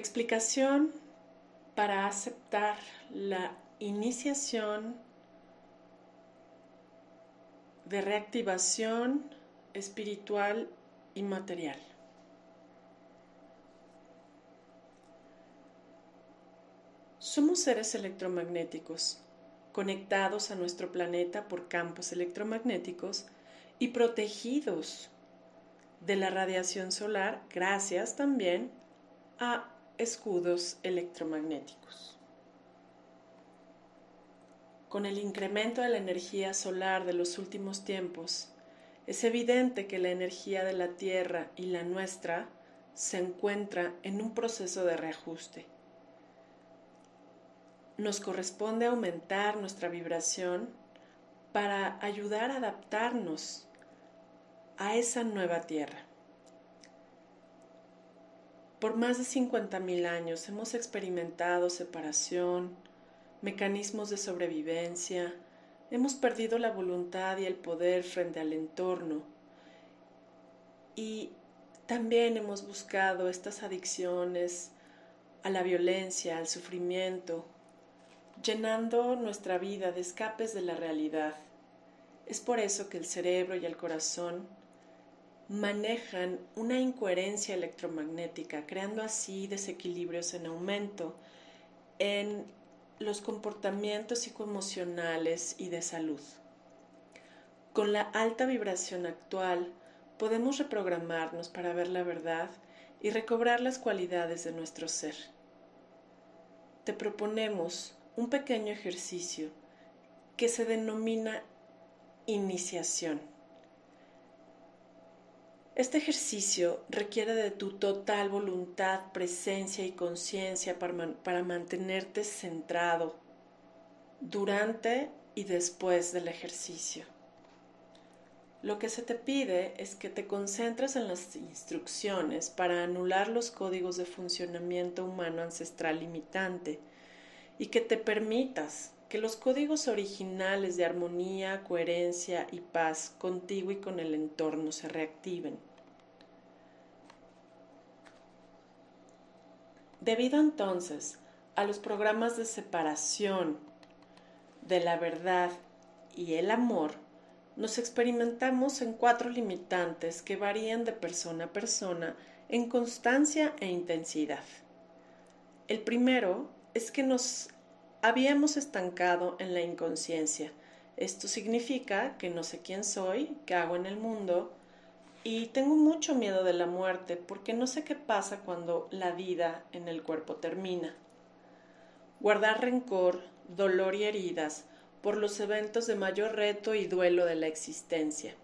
Explicación para aceptar la iniciación de reactivación espiritual y material. Somos seres electromagnéticos, conectados a nuestro planeta por campos electromagnéticos y protegidos de la radiación solar gracias también a escudos electromagnéticos. Con el incremento de la energía solar de los últimos tiempos, es evidente que la energía de la Tierra y la nuestra se encuentra en un proceso de reajuste. Nos corresponde aumentar nuestra vibración para ayudar a adaptarnos a esa nueva Tierra. Por más de 50.000 años hemos experimentado separación, mecanismos de sobrevivencia, hemos perdido la voluntad y el poder frente al entorno y también hemos buscado estas adicciones a la violencia, al sufrimiento, llenando nuestra vida de escapes de la realidad. Es por eso que el cerebro y el corazón manejan una incoherencia electromagnética, creando así desequilibrios en aumento en los comportamientos psicoemocionales y de salud. Con la alta vibración actual podemos reprogramarnos para ver la verdad y recobrar las cualidades de nuestro ser. Te proponemos un pequeño ejercicio que se denomina iniciación. Este ejercicio requiere de tu total voluntad, presencia y conciencia para, mantenerte centrado durante y después del ejercicio. Lo que se te pide es que te concentres en las instrucciones para anular los códigos de funcionamiento humano ancestral limitante y que te permitas que los códigos originales de armonía, coherencia y paz contigo y con el entorno se reactiven. Debido entonces a los programas de separación de la verdad y el amor, nos experimentamos en cuatro limitantes que varían de persona a persona en constancia e intensidad. El primero es que nos habíamos estancado en la inconsciencia. Esto significa que no sé quién soy, qué hago en el mundo, y tengo mucho miedo de la muerte porque no sé qué pasa cuando la vida en el cuerpo termina. Guardar rencor, dolor y heridas por los eventos de mayor reto y duelo de la existencia.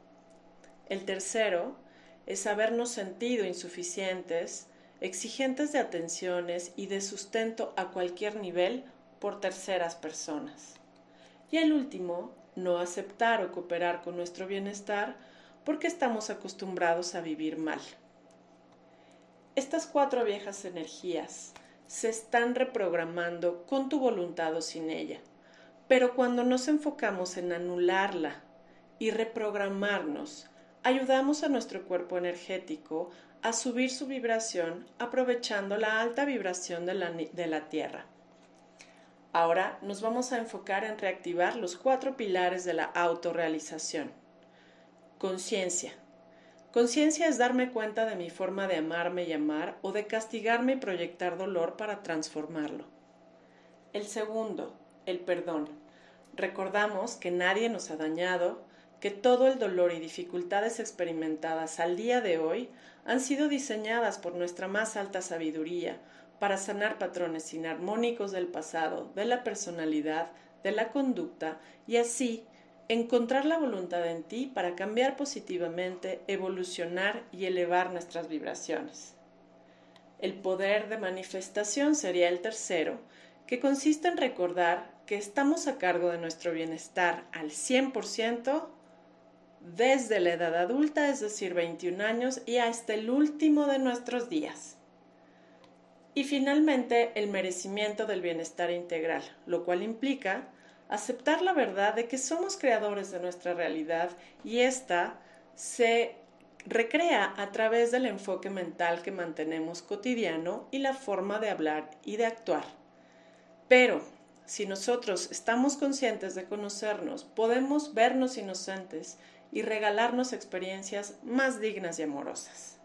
El tercero es habernos sentido insuficientes, exigentes de atenciones y de sustento a cualquier nivel por terceras personas. Y el último, no aceptar o cooperar con nuestro bienestar porque estamos acostumbrados a vivir mal. Estas cuatro viejas energías se están reprogramando con tu voluntad o sin ella, pero cuando nos enfocamos en anularla y reprogramarnos, ayudamos a nuestro cuerpo energético a subir su vibración aprovechando la alta vibración de la, de la Tierra. Ahora nos vamos a enfocar en reactivar los cuatro pilares de la autorrealización Conciencia. Conciencia es darme cuenta de mi forma de amarme y amar o de castigarme y proyectar dolor para transformarlo. El segundo, el perdón. Recordamos que nadie nos ha dañado, que todo el dolor y dificultades experimentadas al día de hoy han sido diseñadas por nuestra más alta sabiduría para sanar patrones inarmónicos del pasado, de la personalidad, de la conducta y así encontrar la voluntad en ti para cambiar positivamente, evolucionar y elevar nuestras vibraciones. El poder de manifestación sería el tercero, que consiste en recordar que estamos a cargo de nuestro bienestar al 100% desde la edad adulta, es decir, 21 años, y hasta el último de nuestros días. Y finalmente, el merecimiento del bienestar integral, lo cual implica aceptar la verdad de que somos creadores de nuestra realidad y ésta se recrea a través del enfoque mental que mantenemos cotidiano y la forma de hablar y de actuar. Pero si nosotros estamos conscientes de conocernos, podemos vernos inocentes y regalarnos experiencias más dignas y amorosas.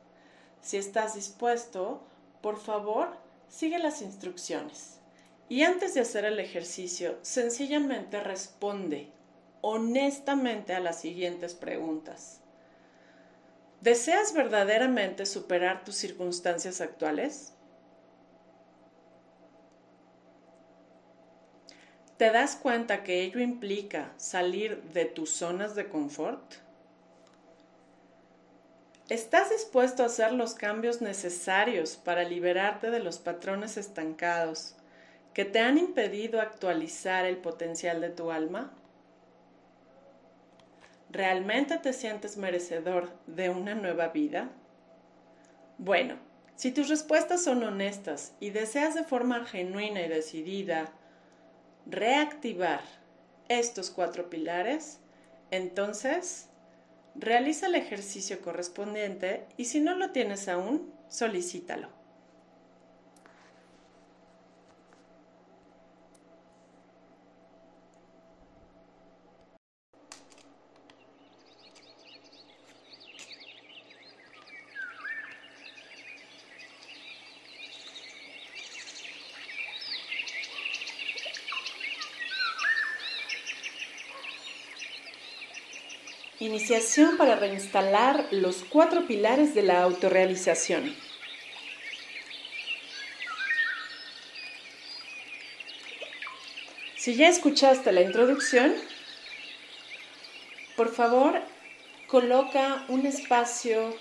Si estás dispuesto, por favor, sigue las instrucciones. Y antes de hacer el ejercicio, sencillamente responde honestamente a las siguientes preguntas. ¿Deseas verdaderamente superar tus circunstancias actuales? ¿Te das cuenta que ello implica salir de tus zonas de confort? ¿Estás dispuesto a hacer los cambios necesarios para liberarte de los patrones estancados que te han impedido actualizar el potencial de tu alma? ¿Realmente te sientes merecedor de una nueva vida? Bueno, si tus respuestas son honestas y deseas de forma genuina y decidida reactivar estos cuatro pilares, entonces realiza el ejercicio correspondiente y si no lo tienes aún, solicítalo. Iniciación para reinstalar los cuatro pilares de la autorrealización. Si ya escuchaste la introducción, por favor, coloca un espacio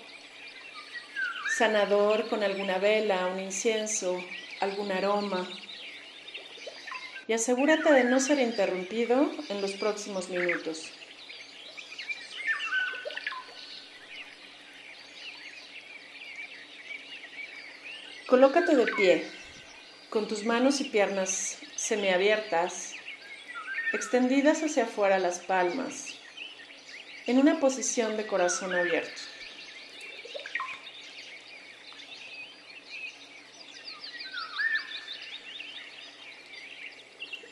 sanador con alguna vela, un incienso, algún aroma y asegúrate de no ser interrumpido en los próximos minutos. Colócate de pie, con tus manos y piernas semiabiertas, extendidas hacia afuera las palmas, en una posición de corazón abierto.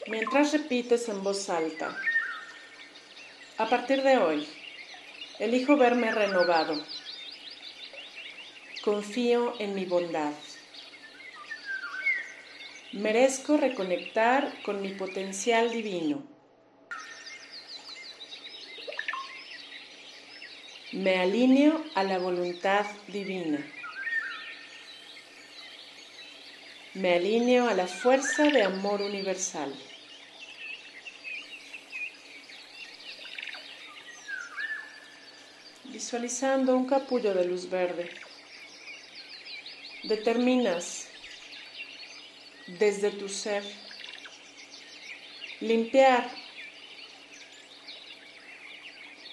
Mientras repites en voz alta, a partir de hoy, elijo verme renovado. Confío en mi bondad. Merezco reconectar con mi potencial divino. Me alineo a la voluntad divina. Me alineo a la fuerza de amor universal. Visualizando un capullo de luz verde, determinas desde tu ser. Limpiar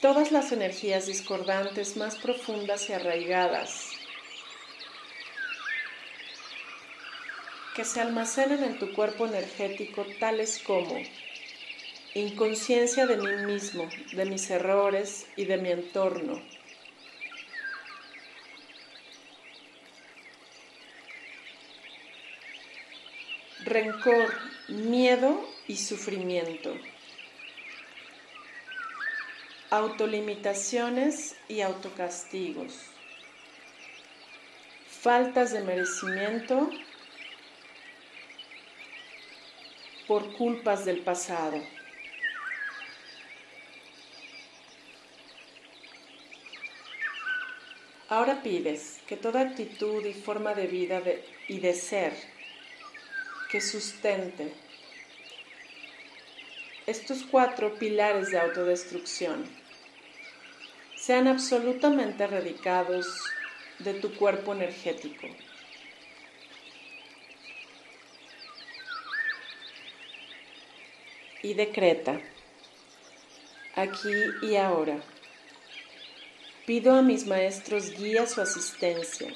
todas las energías discordantes más profundas y arraigadas que se almacenan en tu cuerpo energético tales como inconsciencia de mí mismo, de mis errores y de mi entorno rencor, miedo y sufrimiento. Autolimitaciones y autocastigos. Faltas de merecimiento por culpas del pasado. Ahora pides que toda actitud y forma de vida y de ser que sustente estos cuatro pilares de autodestrucción sean absolutamente erradicados de tu cuerpo energético. Y decreta, aquí y ahora, pido a mis maestros guía su asistencia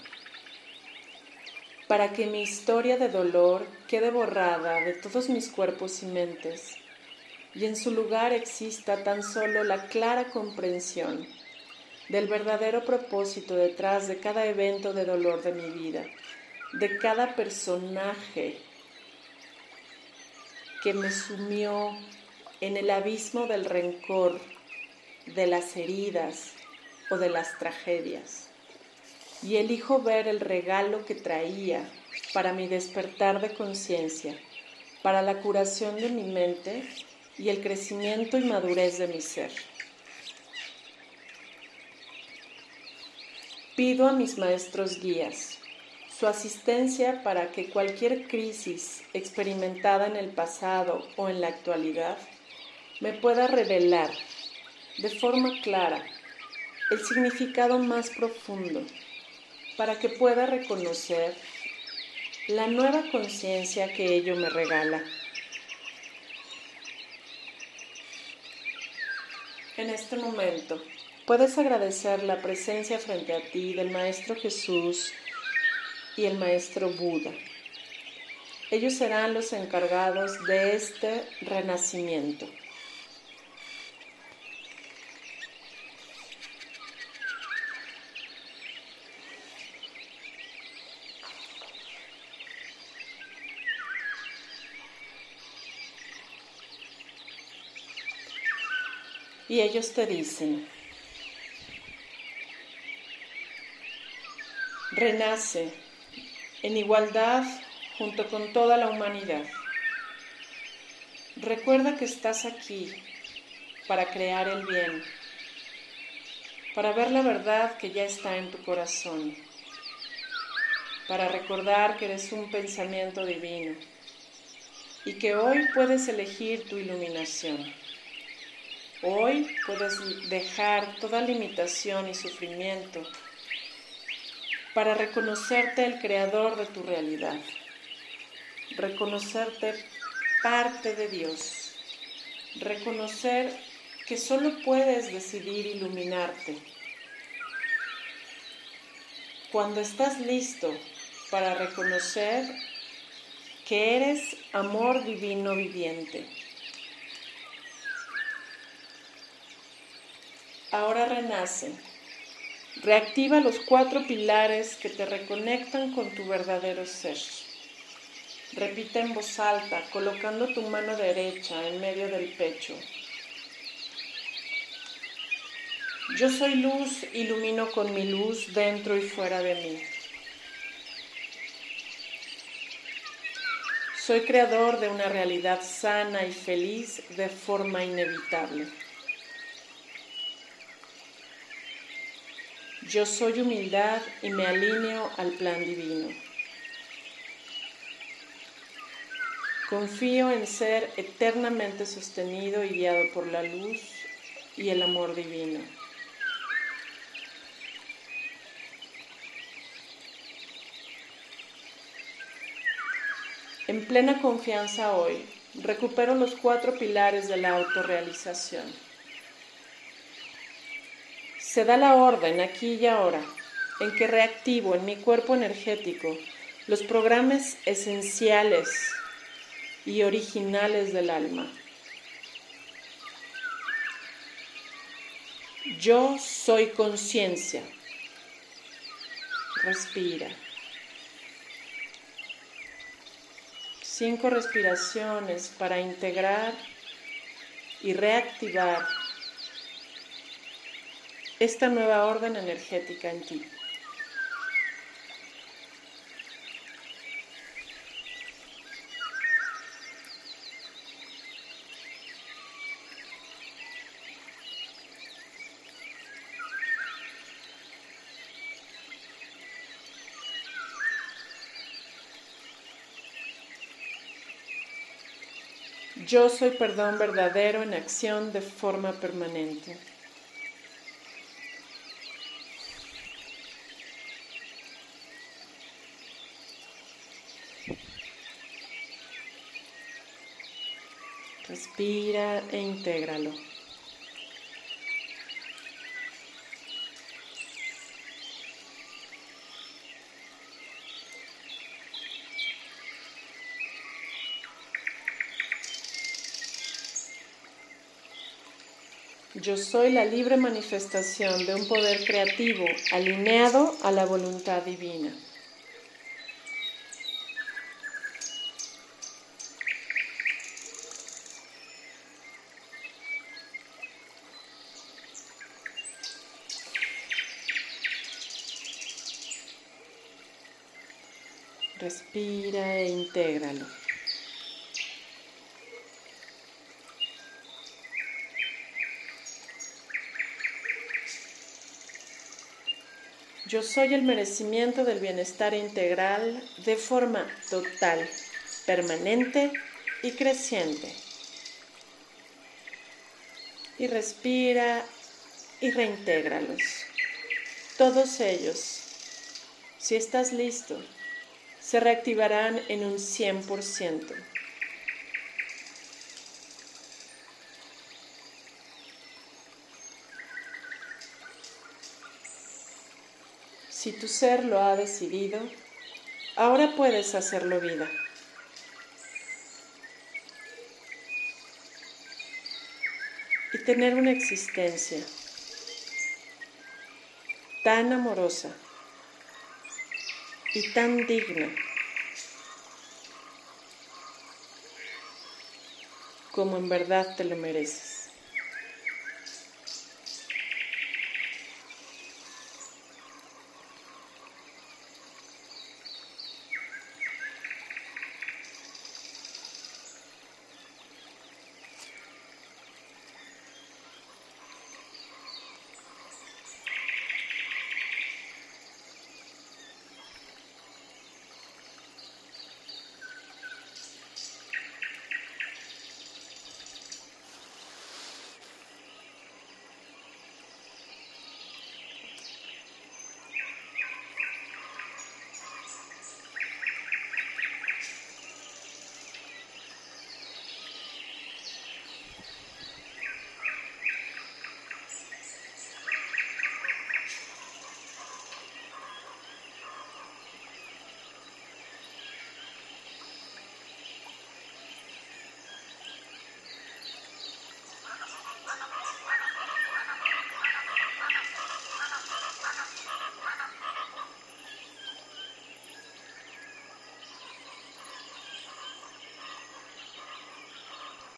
para que mi historia de dolor quede borrada de todos mis cuerpos y mentes, y en su lugar exista tan solo la clara comprensión del verdadero propósito detrás de cada evento de dolor de mi vida, de cada personaje que me sumió en el abismo del rencor, de las heridas o de las tragedias. Y elijo ver el regalo que traía para mi despertar de conciencia, para la curación de mi mente y el crecimiento y madurez de mi ser. Pido a mis maestros guías su asistencia para que cualquier crisis experimentada en el pasado o en la actualidad me pueda revelar de forma clara el significado más profundo para que pueda reconocer la nueva conciencia que ello me regala. En este momento puedes agradecer la presencia frente a ti del Maestro Jesús y el Maestro Buda. Ellos serán los encargados de este renacimiento. Y ellos te dicen, renace en igualdad junto con toda la humanidad. Recuerda que estás aquí para crear el bien, para ver la verdad que ya está en tu corazón, para recordar que eres un pensamiento divino y que hoy puedes elegir tu iluminación. Hoy puedes dejar toda limitación y sufrimiento para reconocerte el creador de tu realidad, reconocerte parte de Dios, reconocer que solo puedes decidir iluminarte. Cuando estás listo para reconocer que eres amor divino viviente, ahora renace. Reactiva los cuatro pilares que te reconectan con tu verdadero ser. Repite en voz alta, colocando tu mano derecha en medio del pecho. Yo soy luz, ilumino con mi luz dentro y fuera de mí. Soy creador de una realidad sana y feliz de forma inevitable. Yo soy humildad y me alineo al plan divino. Confío en ser eternamente sostenido y guiado por la luz y el amor divino. En plena confianza hoy, recupero los cuatro pilares de la autorrealización se da la orden aquí y ahora en que reactivo en mi cuerpo energético los programas esenciales y originales del alma. Yo soy conciencia. Respira. Cinco respiraciones para integrar y reactivar esta nueva orden energética en ti. Yo soy perdón verdadero en acción de forma permanente. Respira e intégralo. Yo soy la libre manifestación de un poder creativo alineado a la voluntad divina. Respira e intégralo. Yo soy el merecimiento del bienestar integral de forma total, permanente y creciente. Y respira y reintégralos. Todos ellos. Si estás listo, se reactivarán en un 100%. Si tu ser lo ha decidido, ahora puedes hacerlo vida. Y tener una existencia tan amorosa y tan digna como en verdad te lo mereces.